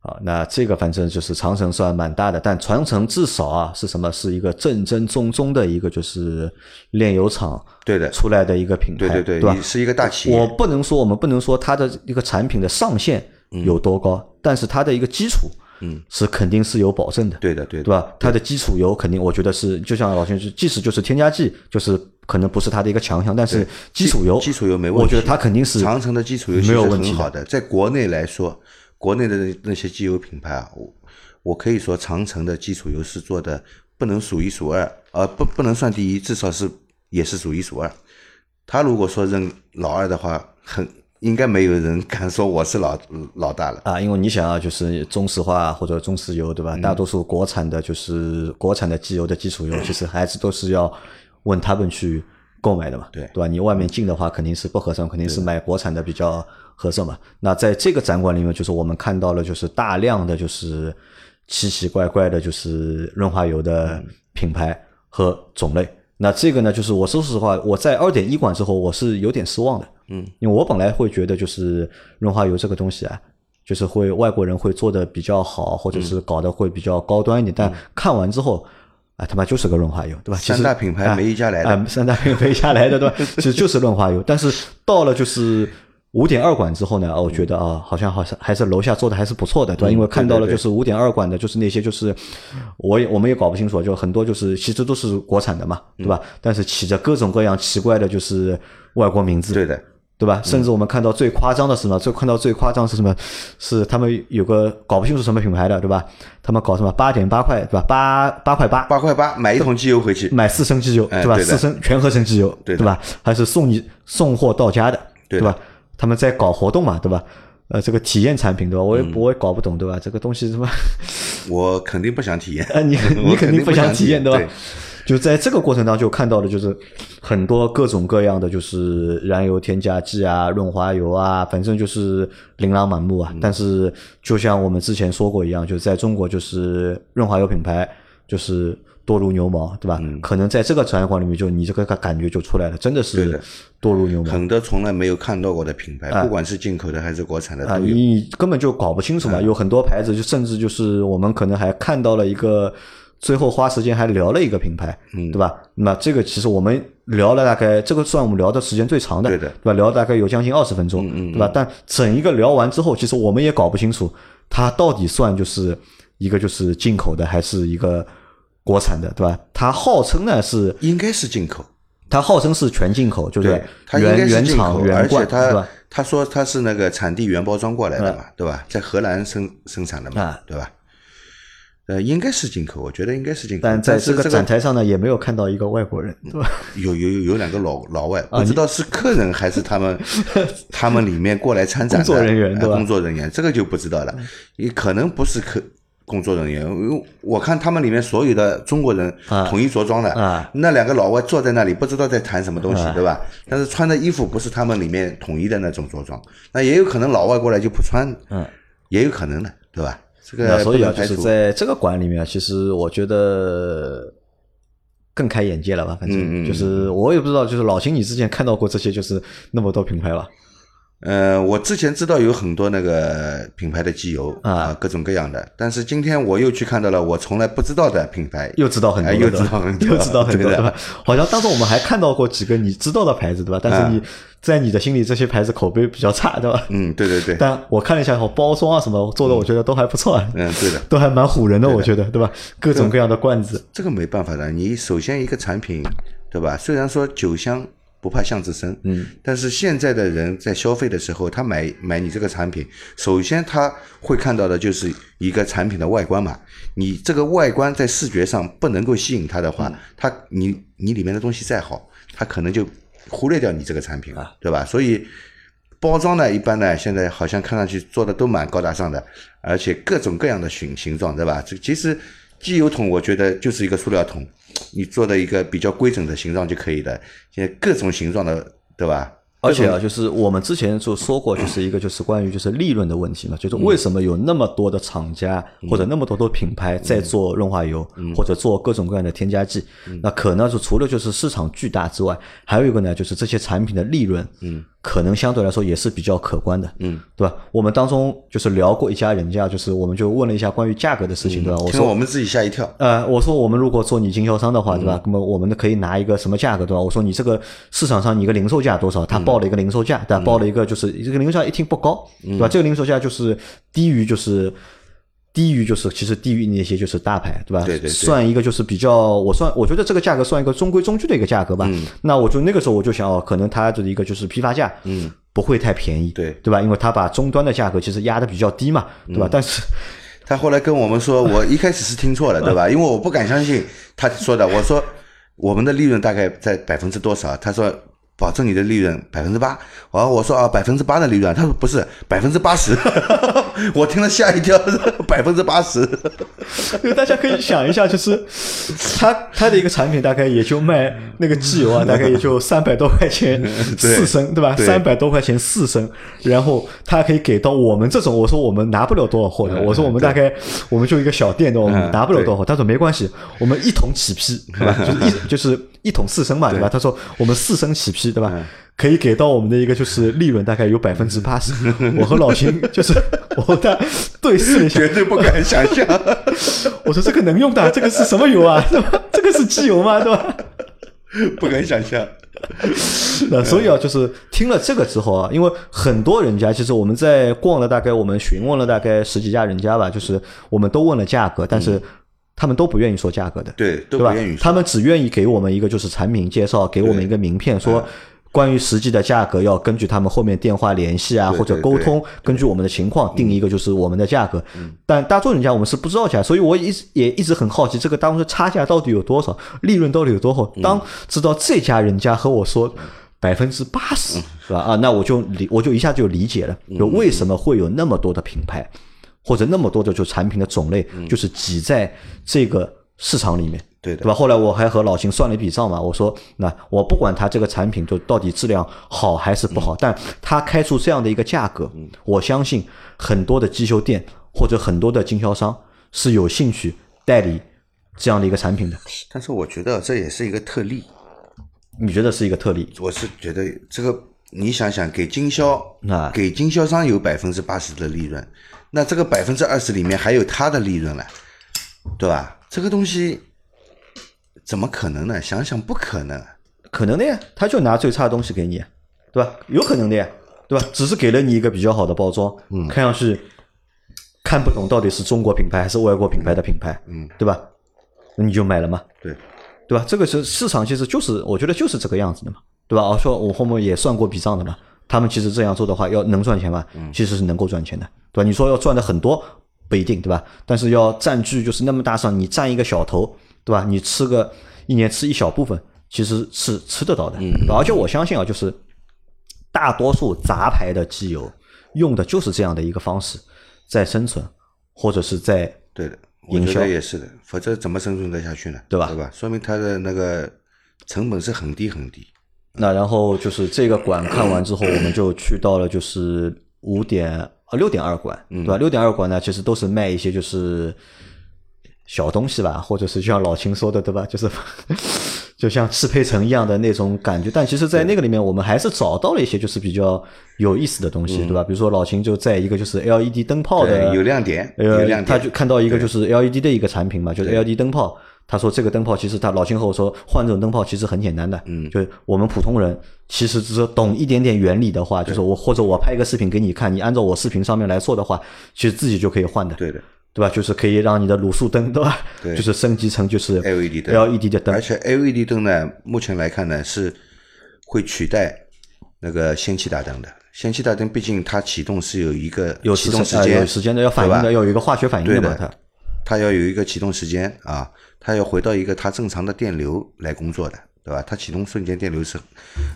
啊，那这个反正就是长城算蛮大的，但长城至少啊是什么？是一个正正宗宗的一个就是炼油厂对的，出来的一个品牌，对对对，对吧？是一个大企业。我不能说我们不能说它的一个产品的上限有多高，但是它的一个基础，嗯，是肯定是有保证的，对的，对的，对吧？它的基础油肯定，我觉得是就像老先生，即使就是添加剂，就是可能不是它的一个强项，但是基础油，基础油没问题。我觉得它肯定是长城的基础油没有问题很好的，在国内来说，国内的那那些机油品牌啊，我我可以说长城的基础油是做的不能数一数二，呃，不不能算第一，至少是也是数一数二。他如果说认老二的话，很应该没有人敢说我是老老大了。啊，因为你想啊，就是中石化或者中石油，对吧？嗯大多数国产的就是国产的机油的基础油，其实还是都是要问他们去购买的嘛，对对吧？你外面进的话肯定是不合算，肯定是买国产的比较合算嘛。那在这个展馆里面，就是我们看到了就是大量的就是奇奇怪怪的，就是润滑油的品牌和种类。那这个呢，就是我说实话，我在二点一馆之后，我是有点失望的。嗯，因为我本来会觉得就是润滑油这个东西啊，就是会外国人会做的比较好，或者嗯是搞得会比较高端一点，但看完之后。啊，他妈就是个润滑油，对吧？三大品牌没一家来的啊啊三大品牌没一家来的，对吧？其实就是润滑油，但是到了就是五点二管之后呢，哦我觉得啊，好像好像还是楼下做的还是不错的，对吧？因为看到了就是五点二管的，就是那些就是我也我们也搞不清楚，就很多就是其实都是国产的嘛，对吧？但是起着各种各样奇怪的就是外国名字，对的，对吧？甚至我们看到最夸张的是什么？最看到最夸张是什么？是他们有个搞不清楚什么品牌的，对吧？他们搞什么八点八块，对吧？八八块八，八块八买一桶机油回去，买四升机油，对吧？四升全合成机油，对的吧？还是送你送货到家的，对吧？他们在搞活动嘛，对吧？呃，这个体验产品，对吧？我也嗯我也搞不懂，对吧？这个东西什么？我肯定不想体验啊，你你肯定不想想体验，对吧？就在这个过程当中，就看到的就是很多各种各样的，就是燃油添加剂啊、润滑油啊，反正就是琳琅满目啊。但是就像我们之前说过一样，就是在中国，就是润滑油品牌就是多如牛毛，对吧？可能在这个展馆里面，就你这个感觉就出来了，真的是多如牛毛。很多从来没有看到过的品牌，不管是进口的还是国产的啊，你根本就搞不清楚嘛，有很多牌子，就甚至就是我们可能还看到了一个，最后花时间还聊了一个品牌，嗯对吧？那这个其实我们聊了大概，这个算我们聊的时间最长的，对的对吧？聊大概有将近二十分钟，嗯嗯对吧？但整一个聊完之后，其实我们也搞不清楚，它到底算就是一个就是进口的，还是一个国产的，对吧？它号称呢是，应该是进口，它号称是全进口，就是原原厂，原而且罐，对它吧？他说他是那个产地原包装过来的嘛，对吧？在荷兰生生产的嘛啊，对吧？呃，应该是进口，我觉得应该是进口。但在这个展台上呢，也没有看到一个外国人，对吧？有有有有两个老老外，啊不知道是客人还是他们 他们里面过来参展的工作人员工作人员这个就不知道了，也可能不是客工作人员，因为我看他们里面所有的中国人啊统一着装的，啊那两个老外坐在那里不知道在谈什么东西，对吧？但是穿的衣服不是他们里面统一的那种着装，那也有可能老外过来就不穿，嗯，也有可能的，对吧？这个所以啊，就是。在这个馆里面，其实我觉得更开眼界了吧。反正嗯就是我也不知道，就是老秦，你之前看到过这些就是那么多品牌吧？呃，我之前知道有很多那个品牌的机油啊啊，各种各样的，但是今天我又去看到了我从来不知道的品牌，又知道很多又知道很 多又知道很多，对吧？好像当时我们还看到过几个你知道的牌子，对吧？但是你在你的心里，这些牌子口碑比较差，对吧？嗯，对对对，但我看了一下，包装啊什么做的，我觉得都还不错啊，嗯，对的，都还蛮唬人的，的我觉得，对吧？各种各样的罐子，这个没办法的。你首先一个产品，对吧？虽然说酒香不怕巷子深，嗯，但是现在的人在消费的时候，他买买你这个产品，首先他会看到的就是一个产品的外观嘛。你这个外观在视觉上不能够吸引他的话，他你你里面的东西再好，他可能就忽略掉你这个产品了，对吧？所以。包装呢，一般呢，现在好像看上去做的都蛮高大上的，而且各种各样的形形状，对吧？这其实机油桶我觉得就是一个塑料桶，你做的一个比较规整的形状就可以了。现在各种形状的，对吧？而且啊，就是我们之前就说过，就是一个就是关于就是利润的问题嘛，就是为什么有那么多的厂家或者那么多的品牌在做润滑油或者做各种各样的添加剂，那可能就除了就是市场巨大之外，还有一个呢，就是这些产品的利润，嗯，可能相对来说也是比较可观的，嗯，对吧？我们当中就是聊过一家人家，就是我们就问了一下关于价格的事情，对吧？我说听我们自己吓一跳。呃，我说我们如果做你经销商的话，对吧？那么我们可以拿一个什么价格，对吧？我说你这个市场上你一个零售价多少？他报了一个零售价，对吧？报了一个就是这个零售价一听不高，对吧？这个零售价就是低于就是。低于就是其实低于那些就是大牌，对吧？对对对算一个就是比较，我算我觉得这个价格算一个中规中矩的一个价格吧。那我就那个时候我就想哦，可能它的一个就是批发价，嗯，不会太便宜，对对吧？因为它把终端的价格其实压的比较低嘛，对吧？但是他后来跟我们说，我一开始是听错了，对吧？因为我不敢相信他说的。我说我们的利润大概在百分之多少？他说保证你的利润百分之八。然后我说啊，百分之八的利润，他说不是百分之八十。我听了吓一跳，百分之八十。因为大家可以想一下，就是他他的一个产品大概也就卖那个机油啊，大概也就三百多块钱四升，对吧？对三百多块钱四升，然后他可以给到我们这种，我说我们拿不了多少货的，嗯我说我们大概我们就一个小店的，我们嗯拿不了多少货。他说没关系，我们一桶起批，对吧？就是一就是一桶四升嘛，对吧？他说我们四升起批，对吧？可以给到我们的一个就是利润大概有百分之八十。我和老秦就是 我和他对视了一下绝，对不敢想象。我说这个能用的，这个是什么油啊？对吧？这个是机油吗？对吧？不敢想象。那所以啊，就是听了这个之后啊，因为很多人家其实我们在逛了大概我们询问了大概十几家人家吧，就是我们都问了价格，但是他们都不愿意说价格的，对，都对吧不愿意？说。他们只愿意给我们一个就是产品介绍，给我们一个名片，说关于实际的价格要根据他们后面电话联系啊或者沟通，根据我们的情况定一个就是我们的价格。但大众人家我们是不知道价，所以我一直也一直很好奇这个当中差价到底有多少，利润到底有多少。当知道这家人家和我说。百分之八十是吧？啊，那我就理我就一下就理解了，就为什么会有那么多的品牌，或者那么多的就产品的种类，就是挤在这个市场里面。对的对吧？后来我还和老秦算了一笔账嘛，我说那我不管它这个产品就到底质量好还是不好，但它开出这样的一个价格，我相信很多的机修店或者很多的经销商是有兴趣代理这样的一个产品的。但是我觉得这也是一个特例。你觉得是一个特例？我是觉得这个，你想想，给经销啊给经销商有百分之八十的利润，那这个百分之二十里面还有他的利润了，对吧？这个东西怎么可能呢？想想不可能。可能的呀，他就拿最差的东西给你，对吧？有可能的呀，对吧？只是给了你一个比较好的包装，嗯，看上去看不懂到底是中国品牌还是外国品牌的品牌，嗯，对吧？那你就买了嘛，对，对吧？这个是市场，其实就是我觉得就是这个样子的嘛，对吧？我说我后面也算过笔账的嘛，他们其实这样做的话，要能赚钱吗？其实是能够赚钱的，对吧？你说要赚的很多不一定，对吧？但是要占据就是那么大上，你占一个小头，对吧？你吃个一年吃一小部分，其实是吃得到的，对吧而且我相信啊，就是大多数杂牌的机油用的就是这样的一个方式在生存，或者是在对的，营销也是的，否则怎么生存得下去呢？对吧对吧？说明它的那个成本是很低很低。那然后就是这个馆看完之后，我们就去到了就是五点啊六点二馆，对吧？六点二馆呢，其实都是卖一些就是小东西吧，或者是就像老秦说的，对吧？就是 就像适配城一样的那种感觉。但其实，在那个里面，我们还是找到了一些就是比较有意思的东西，对吧？比如说老秦就在一个就是 LED 灯泡的对有亮点有呃，亮点他就看到一个就是 LED 的一个产品嘛，就是 LED 灯泡。他说这个灯泡其实他老秦和我说换这种灯泡其实很简单的，嗯，就是我们普通人其实只是懂一点点原理的话，就是我或者我拍一个视频给你看，你按照我视频上面来做的话，其实自己就可以换的，对的。对吧？就是可以让你的卤素灯，对吧？对。就是升级成就是 LED 灯。LED 的灯。而，且 LED 灯呢，目前来看呢是会取代那个氙气大灯的。氙气大灯毕竟它启动是有一个有启动时间，呃有时间的，要反应的，要有一个化学反应的嘛，它。它要有一个启动时间啊，它要回到一个它正常的电流来工作的，对吧？它启动瞬间电流是，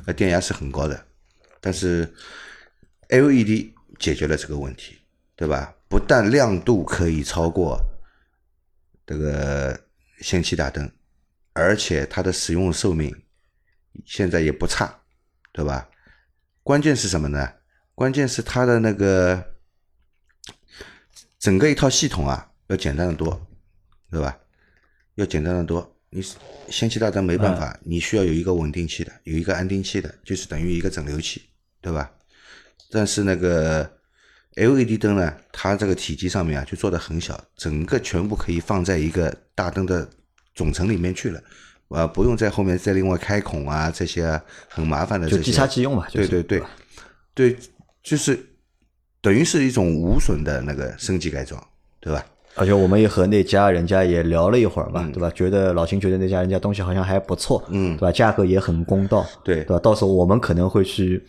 呃，电压是很高的，但是 LED 解决了这个问题，对吧？不但亮度可以超过这个氙气大灯，而且它的使用寿命现在也不差，对吧？关键是什么呢？关键是它的那个整个一套系统啊，要简单的多，对吧？要简单的多。你氙气大灯没办法，你需要有一个稳定器的，有一个安定器的，就是等于一个整流器，对吧？但是那个 LED 灯呢，它这个体积上面啊就做的很小，整个全部可以放在一个大灯的总成里面去了，啊，不用在后面再另外开孔啊这些啊很麻烦的这些。就即插即用嘛，就是对对对，对，就是等于是一种无损的那个升级改装，对吧？而且我们也和那家人家也聊了一会儿嗯嘛，对吧？觉得老秦觉得那家人家东西好像还不错，嗯对吧？价格也很公道，对对吧？到时候我们可能会去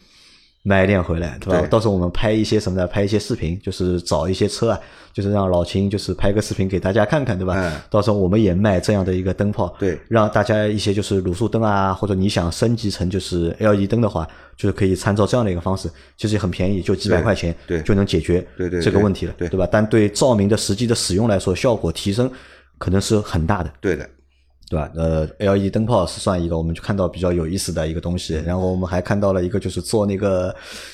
买一点回来，对吧？对到时候我们拍一些什么呢？拍一些视频，就是找一些车啊，就是让老秦就是拍个视频给大家看看，对吧？嗯到时候我们也卖这样的一个灯泡，对让大家一些就是卤素灯啊，或者你想升级成就是 LED 灯的话，就是可以参照这样的一个方式，其实也很便宜，就几百块钱，对就能解决对对对这个问题了，对对吧？但对照明的实际的使用来说，效果提升可能是很大的，对的，对吧？呃，LED 灯泡是算一个，我们就看到比较有意思的一个东西，然后我们还看到了一个就是做那个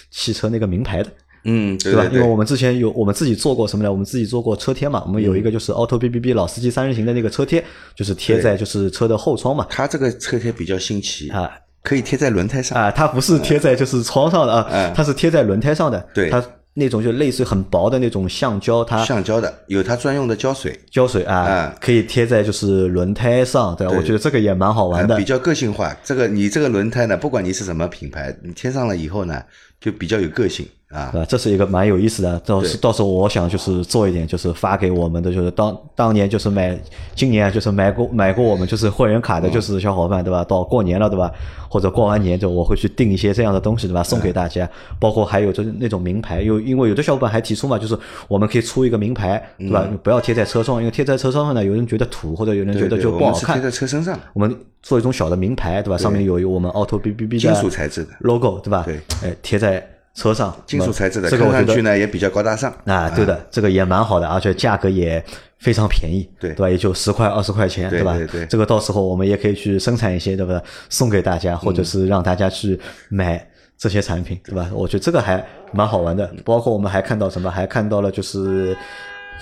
汽车那个名牌的，嗯，对吧？因为我们之前有我们自己做过什么呢？我们自己做过车贴嘛，我们有一个就是 Auto B B B 老司机三人行的那个车贴，就是贴在就是车的后窗嘛，它这个车贴比较新奇，啊，可以贴在轮胎上。啊，它不是贴在就是窗上的啊，嗯它是贴在轮胎上的。对它那种就类似很薄的那种橡胶，它橡胶的，有它专用的胶水，胶水啊嗯，可以贴在就是轮胎上，对吧？对我觉得这个也蛮好玩的呃比。较个性化。这个你这个轮胎呢，不管你是什么品牌，你贴上了以后呢，就比较有个性啊。啊，这是一个蛮有意思的，到时到时候我想就是做一点，就是发给我们的，就是当当年就是买，今年就是买过买过我们就是会员卡的，就是小伙伴对吧？到过年了对吧？或者过完年就我会去订一些这样的东西对吧？送给大家，包括还有就是那种名牌，有因为有的小伙伴还提出嘛，就是我们可以出一个名牌对吧？不要贴在车窗，因为贴在车窗上呢，有人觉得土，或者有人觉得对对就不好看贴。在车身上，我们做一种小的名牌，对吧？上面有我们 Auto B B B 的金属材质的 logo，对吧？对，哎，贴在车上，金属材质的，这个我觉得看上去呢也比较高大上啊，对的，这个也蛮好的，而且价格也非常便宜，对对吧？也就十块二十块钱，吧？对对对这个到时候我们也可以去生产一些，对吧？送给大家，或者是让大家去买这些产品，对吧？我觉得这个还蛮好玩的。包括我们还看到什么？还看到了就是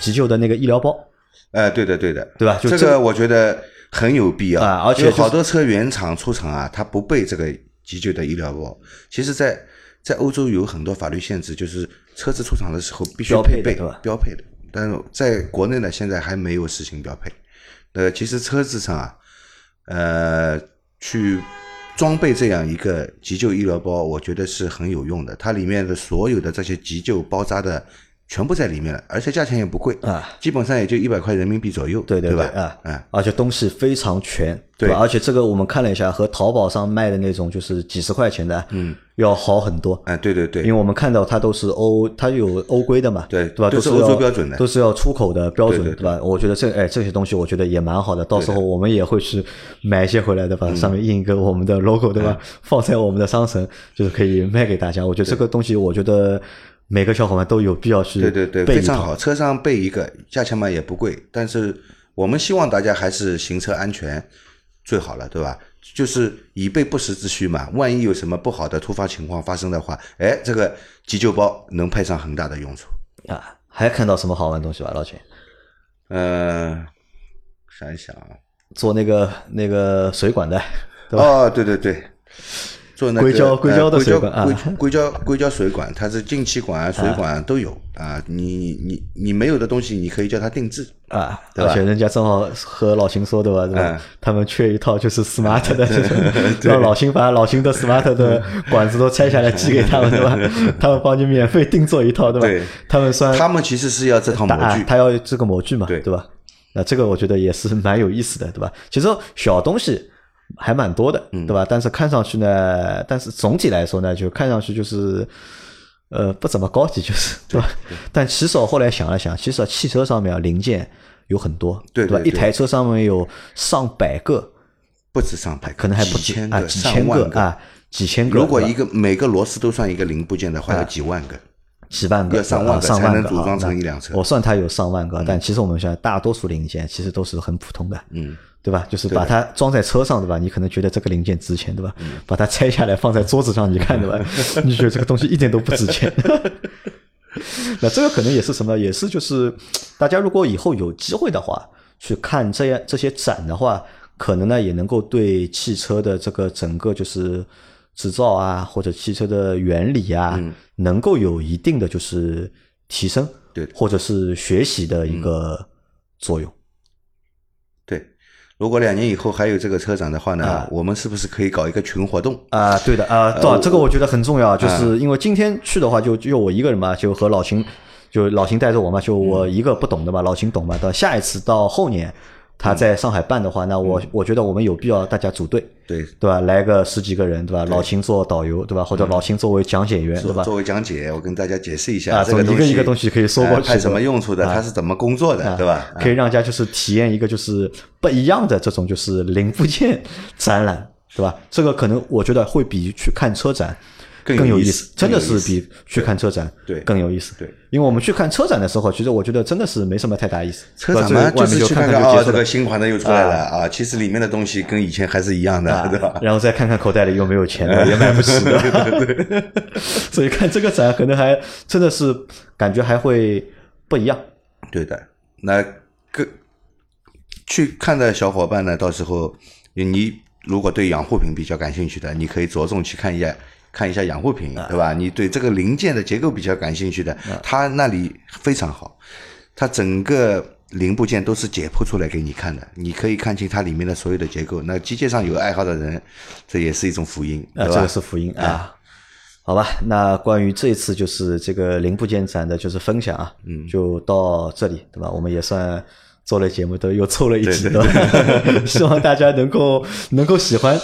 急救的那个医疗包，呃，对的，对的，对吧就这个这个我觉得很有必要啊而且就是好多车原厂出厂啊，它不备这个急救的医疗包。其实在，在欧洲有很多法律限制，就是车子出厂的时候必须标配配备标配的。但是在国内呢，现在还没有实行标配。呃，其实车子上啊，呃，去装备这样一个急救医疗包，我觉得是很有用的。它里面的所有的这些急救包扎的全部在里面了，而且价钱也不贵啊，基本上也就一百块人民币左右，对对吧？啊，啊，而且东西非常全，对吧？而且这个我们看了一下，和淘宝上卖的那种就是几十块钱的，嗯，要好很多。哎，对对对，因为我们看到它都是欧，它有欧规的嘛，对对吧？都是欧洲标准的都是要出口的标准，对对对吧？我觉得这哎这些东西，我觉得也蛮好的。到时候我们也会去买一些回来的，嗯把上面印一个我们的 logo，对吧？放在我们的商城，就是可以卖给大家。我觉得这个东西，我觉得每个小伙伴都有必要去对对对，非常好，车上备一个，价钱嘛也不贵，但是我们希望大家还是行车安全最好了，对吧？就是以备不时之需嘛，万一有什么不好的突发情况发生的话，哎，这个急救包能派上很大的用处。啊。还看到什么好玩的东西吧，老秦？呃，想一想啊，做那个那个水管的，对吧？哦，对对对，做那个硅胶硅胶的呃水管啊硅胶硅胶硅胶水管，它是进气管啊、水管啊都有啊。你你你没有的东西，你可以叫它定制。啊，对吧而且人家正好和老秦说的吧？对吧？嗯他们缺一套就是 smart 的 让老秦把老秦的 smart 的 管子都拆下来寄给他们，对吧？他们帮你免费定做一套，对吧？对他们算他们其实是要这套模具，啊他要这个模具嘛，对对吧？那这个我觉得也是蛮有意思的，对吧？其实小东西还蛮多的，嗯对吧？但是看上去呢，但是总体来说呢，就看上去就是。呃，不怎么高级，就是对吧？但其实我后来想了想，其实汽车上面啊零件有很多，对对对一台车上面有上百个，不止上百个，可能还不止啊，几千个、啊，几千个。如果一个每个螺丝都算一个零部件的话，要几万个。几万个，要上万个上万个才能组装成一辆车我算它有上万个，但其实我们现在大多数零件其实都是很普通的，嗯，对吧？就是把它装在车上，对吧？你可能觉得这个零件值钱，对吧？嗯把它拆下来放在桌子上，你看，对吧？你觉得这个东西一点都不值钱。那这个可能也是什么？也是就是大家如果以后有机会的话，去看这样这些展的话，可能呢也能够对汽车的这个整个就是制造啊，或者汽车的原理啊，能够有一定的就是提升，对或者是学习的一个作用。对。如果两年以后还有这个车展的话呢啊，我们是不是可以搞一个群活动？啊，对的啊，对、这个我觉得很重要，就是因为今天去的话就，就我一个人嘛，就和老秦，就老秦带着我嘛，就我一个不懂的嘛，老秦懂嘛。到下一次到后年他在上海办的话，那我我觉得我们有必要大家组队，对，对吧？来个十几个人，对吧？老秦做导游，对吧？或者老秦作为讲解员，对吧？作作为讲解，我跟大家解释一啊下这个一个一个东西可以说过去呃派什么用处的，他是怎么工作的，对吧？可以让大家就是体验一个就是不一样的这种就是零部件展览，对吧？这个可能我觉得会比去看车展更有意思思，真的是比去看车展对更有意思。对，因为我们去看车展的时候，其实我觉得真的是没什么太大意思。车展就是去看看哦，这个。新款的又出来了啊，其实里面的东西跟以前还是一样的，对吧？然后再看看口袋里有没有钱的，也买不起的。所以看这个展，可能还真的是感觉还会不一样。对的，那个去看的小伙伴呢，到时候你如果对养护品比较感兴趣的，你可以着重去看一下看一下养护品，对吧？你对这个零件的结构比较感兴趣的，它那里非常好，它整个零部件都是解剖出来给你看的，你可以看清它里面的所有的结构。那机械上有爱好的人，这也是一种福音？这个是福音啊。好吧，那关于这次就是这个零部件展的，就是分享啊，嗯，就到这里，对吧？我们也算做了节目，都又凑了一集？希望大家能够能够喜欢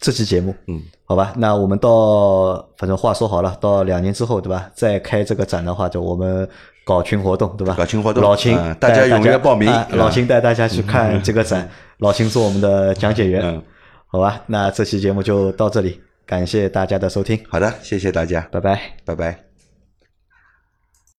这期节目，嗯，好吧。那我们到反正话说好了，到两年之后，对吧？再开这个展的话，就我们搞群活动，对吧？搞群活动老秦大家踊跃报名啊老秦带大家去看这个展，老秦做我们的讲解员，嗯好吧。那这期节目就到这里，感谢大家的收听，好的，谢谢大家，拜拜。拜拜。